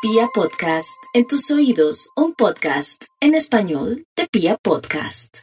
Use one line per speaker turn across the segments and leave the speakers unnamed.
Pia Podcast, en tus oídos, un podcast en español de Pia Podcast.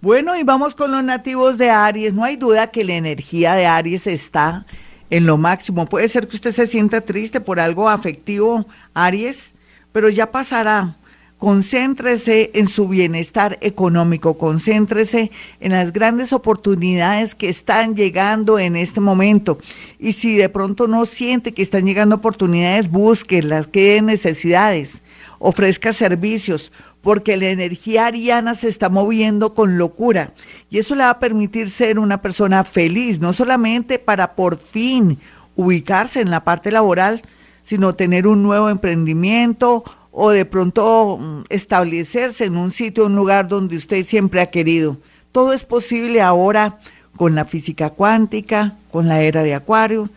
Bueno, y vamos con los nativos de Aries. No hay duda que la energía de Aries está en lo máximo. Puede ser que usted se sienta triste por algo afectivo, Aries, pero ya pasará. Concéntrese en su bienestar económico, concéntrese en las grandes oportunidades que están llegando en este momento. Y si de pronto no siente que están llegando oportunidades, búsquelas, que necesidades, ofrezca servicios, porque la energía ariana se está moviendo con locura. Y eso le va a permitir ser una persona feliz, no solamente para por fin ubicarse en la parte laboral, sino tener un nuevo emprendimiento o de pronto mm, establecerse en un sitio, un lugar donde usted siempre ha querido. Todo es posible ahora con la física cuántica, con la era de Acuario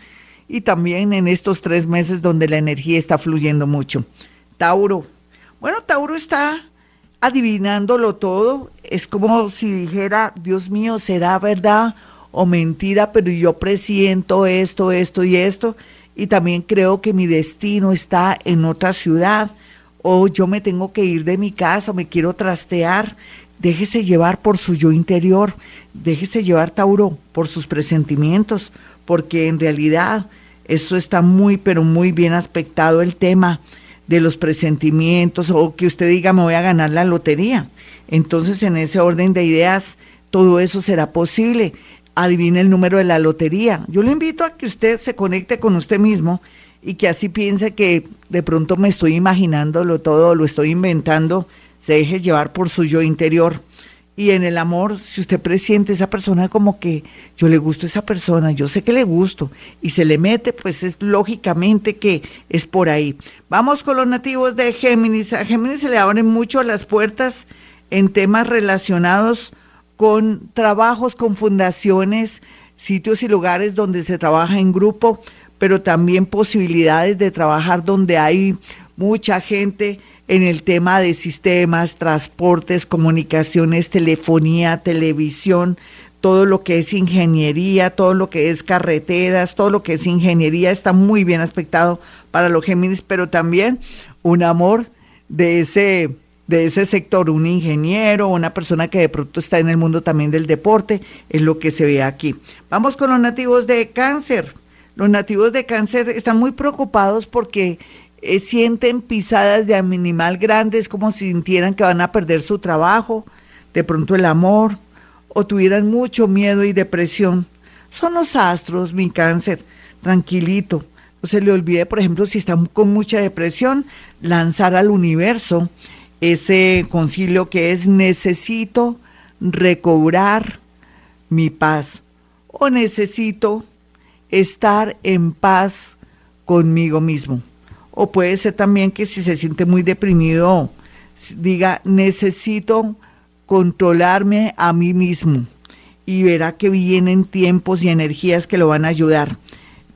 y también en estos tres meses donde la energía está fluyendo mucho. Tauro. Bueno, Tauro está adivinándolo todo. Es como si dijera, Dios mío, ¿será verdad o mentira? Pero yo presiento esto, esto y esto. Y también creo que mi destino está en otra ciudad o yo me tengo que ir de mi casa, o me quiero trastear. Déjese llevar por su yo interior, déjese llevar, Tauro, por sus presentimientos, porque en realidad eso está muy, pero muy bien aspectado el tema de los presentimientos, o que usted diga, me voy a ganar la lotería. Entonces, en ese orden de ideas, todo eso será posible. Adivine el número de la lotería. Yo le invito a que usted se conecte con usted mismo y que así piense que de pronto me estoy imaginándolo todo, lo estoy inventando, se deje llevar por su yo interior. Y en el amor, si usted presiente esa persona como que yo le gusto a esa persona, yo sé que le gusto, y se le mete, pues es lógicamente que es por ahí. Vamos con los nativos de Géminis. A Géminis se le abren mucho las puertas en temas relacionados con trabajos, con fundaciones, sitios y lugares donde se trabaja en grupo pero también posibilidades de trabajar donde hay mucha gente en el tema de sistemas, transportes, comunicaciones, telefonía, televisión, todo lo que es ingeniería, todo lo que es carreteras, todo lo que es ingeniería está muy bien aspectado para los Géminis, pero también un amor de ese de ese sector, un ingeniero, una persona que de pronto está en el mundo también del deporte, es lo que se ve aquí. Vamos con los nativos de cáncer. Los nativos de cáncer están muy preocupados porque eh, sienten pisadas de animal grandes como si sintieran que van a perder su trabajo, de pronto el amor, o tuvieran mucho miedo y depresión. Son los astros, mi cáncer, tranquilito. No se le olvide, por ejemplo, si están con mucha depresión, lanzar al universo ese concilio que es necesito recobrar mi paz o necesito estar en paz conmigo mismo. O puede ser también que si se siente muy deprimido, diga, necesito controlarme a mí mismo y verá que vienen tiempos y energías que lo van a ayudar.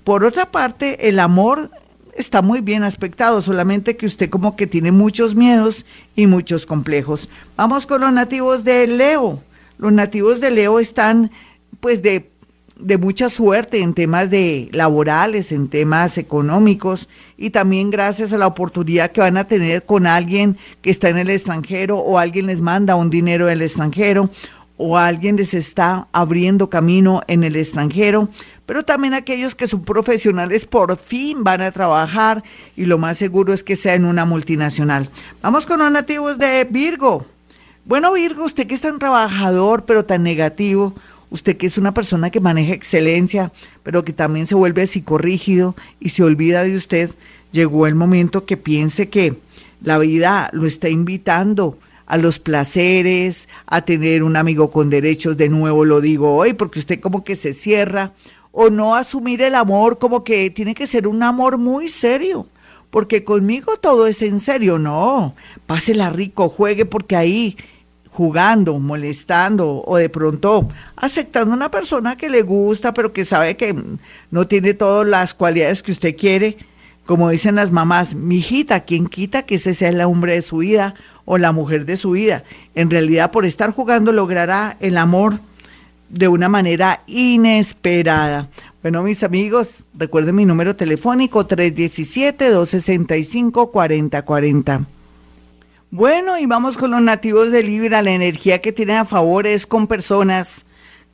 Por otra parte, el amor está muy bien aspectado, solamente que usted como que tiene muchos miedos y muchos complejos. Vamos con los nativos de Leo. Los nativos de Leo están pues de de mucha suerte en temas de laborales, en temas económicos y también gracias a la oportunidad que van a tener con alguien que está en el extranjero o alguien les manda un dinero del extranjero o alguien les está abriendo camino en el extranjero, pero también aquellos que son profesionales por fin van a trabajar y lo más seguro es que sea en una multinacional. Vamos con los nativos de Virgo. Bueno, Virgo, usted que es tan trabajador pero tan negativo, usted que es una persona que maneja excelencia, pero que también se vuelve psicorrígido y se olvida de usted, llegó el momento que piense que la vida lo está invitando a los placeres, a tener un amigo con derechos, de nuevo lo digo hoy, porque usted como que se cierra, o no asumir el amor como que tiene que ser un amor muy serio, porque conmigo todo es en serio, no, pásela rico, juegue porque ahí jugando, molestando o de pronto aceptando a una persona que le gusta pero que sabe que no tiene todas las cualidades que usted quiere, como dicen las mamás, mi hijita, ¿quién quita que ese sea el hombre de su vida o la mujer de su vida? En realidad por estar jugando logrará el amor de una manera inesperada. Bueno, mis amigos, recuerden mi número telefónico 317-265-4040. Bueno, y vamos con los nativos de Libra. La energía que tienen a favor es con personas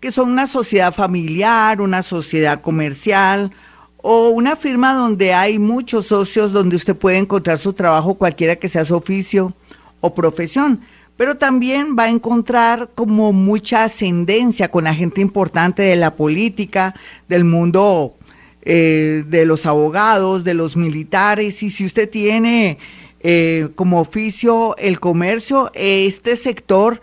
que son una sociedad familiar, una sociedad comercial o una firma donde hay muchos socios, donde usted puede encontrar su trabajo, cualquiera que sea su oficio o profesión. Pero también va a encontrar como mucha ascendencia con la gente importante de la política, del mundo eh, de los abogados, de los militares. Y si usted tiene eh, como oficio el comercio, este sector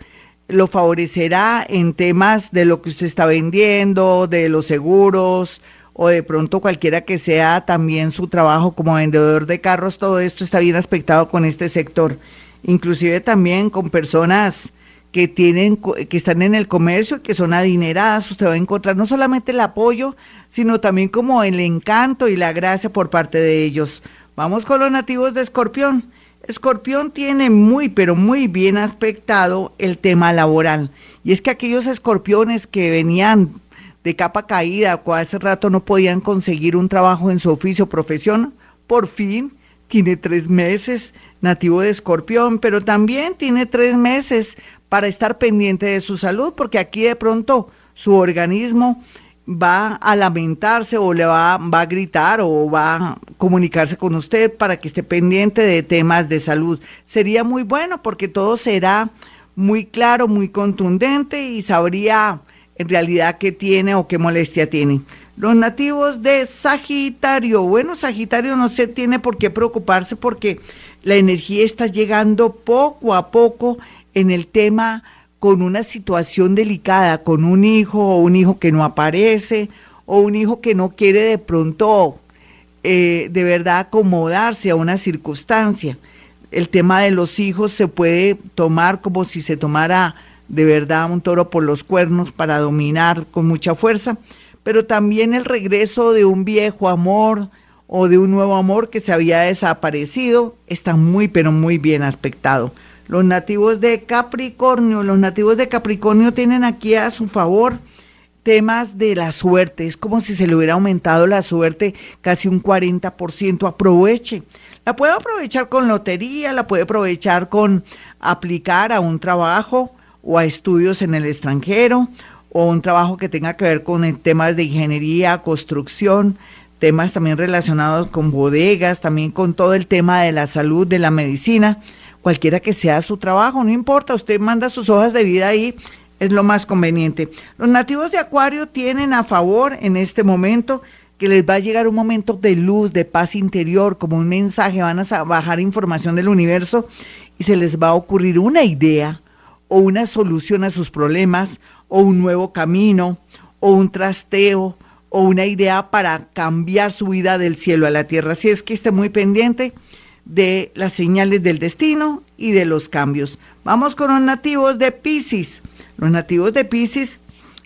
lo favorecerá en temas de lo que usted está vendiendo, de los seguros o de pronto cualquiera que sea también su trabajo como vendedor de carros, todo esto está bien aspectado con este sector, inclusive también con personas que tienen que están en el comercio, que son adineradas, usted va a encontrar no solamente el apoyo, sino también como el encanto y la gracia por parte de ellos. Vamos con los nativos de Escorpión. Escorpión tiene muy, pero muy bien aspectado el tema laboral. Y es que aquellos escorpiones que venían de capa caída o hace rato no podían conseguir un trabajo en su oficio o profesión, por fin tiene tres meses nativo de escorpión, pero también tiene tres meses para estar pendiente de su salud, porque aquí de pronto su organismo va a lamentarse o le va, va a gritar o va a comunicarse con usted para que esté pendiente de temas de salud. Sería muy bueno porque todo será muy claro, muy contundente y sabría en realidad qué tiene o qué molestia tiene. Los nativos de Sagitario, bueno, Sagitario no se tiene por qué preocuparse porque la energía está llegando poco a poco en el tema con una situación delicada, con un hijo o un hijo que no aparece o un hijo que no quiere de pronto eh, de verdad acomodarse a una circunstancia. El tema de los hijos se puede tomar como si se tomara de verdad un toro por los cuernos para dominar con mucha fuerza, pero también el regreso de un viejo amor o de un nuevo amor que se había desaparecido está muy pero muy bien aspectado. Los nativos de Capricornio, los nativos de Capricornio tienen aquí a su favor temas de la suerte. Es como si se le hubiera aumentado la suerte casi un 40%. Aproveche. La puede aprovechar con lotería, la puede aprovechar con aplicar a un trabajo o a estudios en el extranjero o un trabajo que tenga que ver con temas de ingeniería, construcción, temas también relacionados con bodegas, también con todo el tema de la salud, de la medicina cualquiera que sea su trabajo, no importa, usted manda sus hojas de vida ahí, es lo más conveniente. Los nativos de Acuario tienen a favor en este momento que les va a llegar un momento de luz, de paz interior, como un mensaje, van a bajar información del universo y se les va a ocurrir una idea o una solución a sus problemas o un nuevo camino o un trasteo o una idea para cambiar su vida del cielo a la tierra. Así es que esté muy pendiente de las señales del destino y de los cambios. Vamos con los nativos de Pisces. Los nativos de Pisces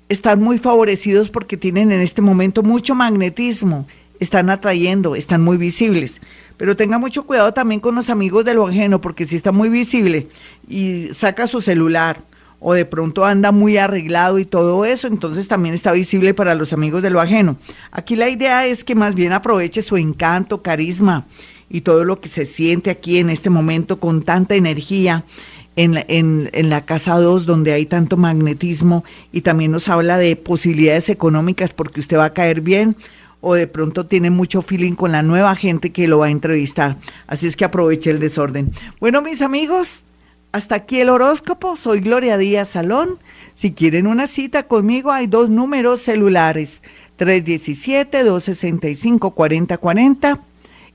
están muy favorecidos porque tienen en este momento mucho magnetismo, están atrayendo, están muy visibles. Pero tenga mucho cuidado también con los amigos de lo ajeno, porque si está muy visible y saca su celular o de pronto anda muy arreglado y todo eso, entonces también está visible para los amigos de lo ajeno. Aquí la idea es que más bien aproveche su encanto, carisma y todo lo que se siente aquí en este momento con tanta energía en, en, en la casa 2 donde hay tanto magnetismo y también nos habla de posibilidades económicas porque usted va a caer bien o de pronto tiene mucho feeling con la nueva gente que lo va a entrevistar. Así es que aproveche el desorden. Bueno, mis amigos, hasta aquí el horóscopo. Soy Gloria Díaz Salón. Si quieren una cita conmigo, hay dos números celulares. 317-265-4040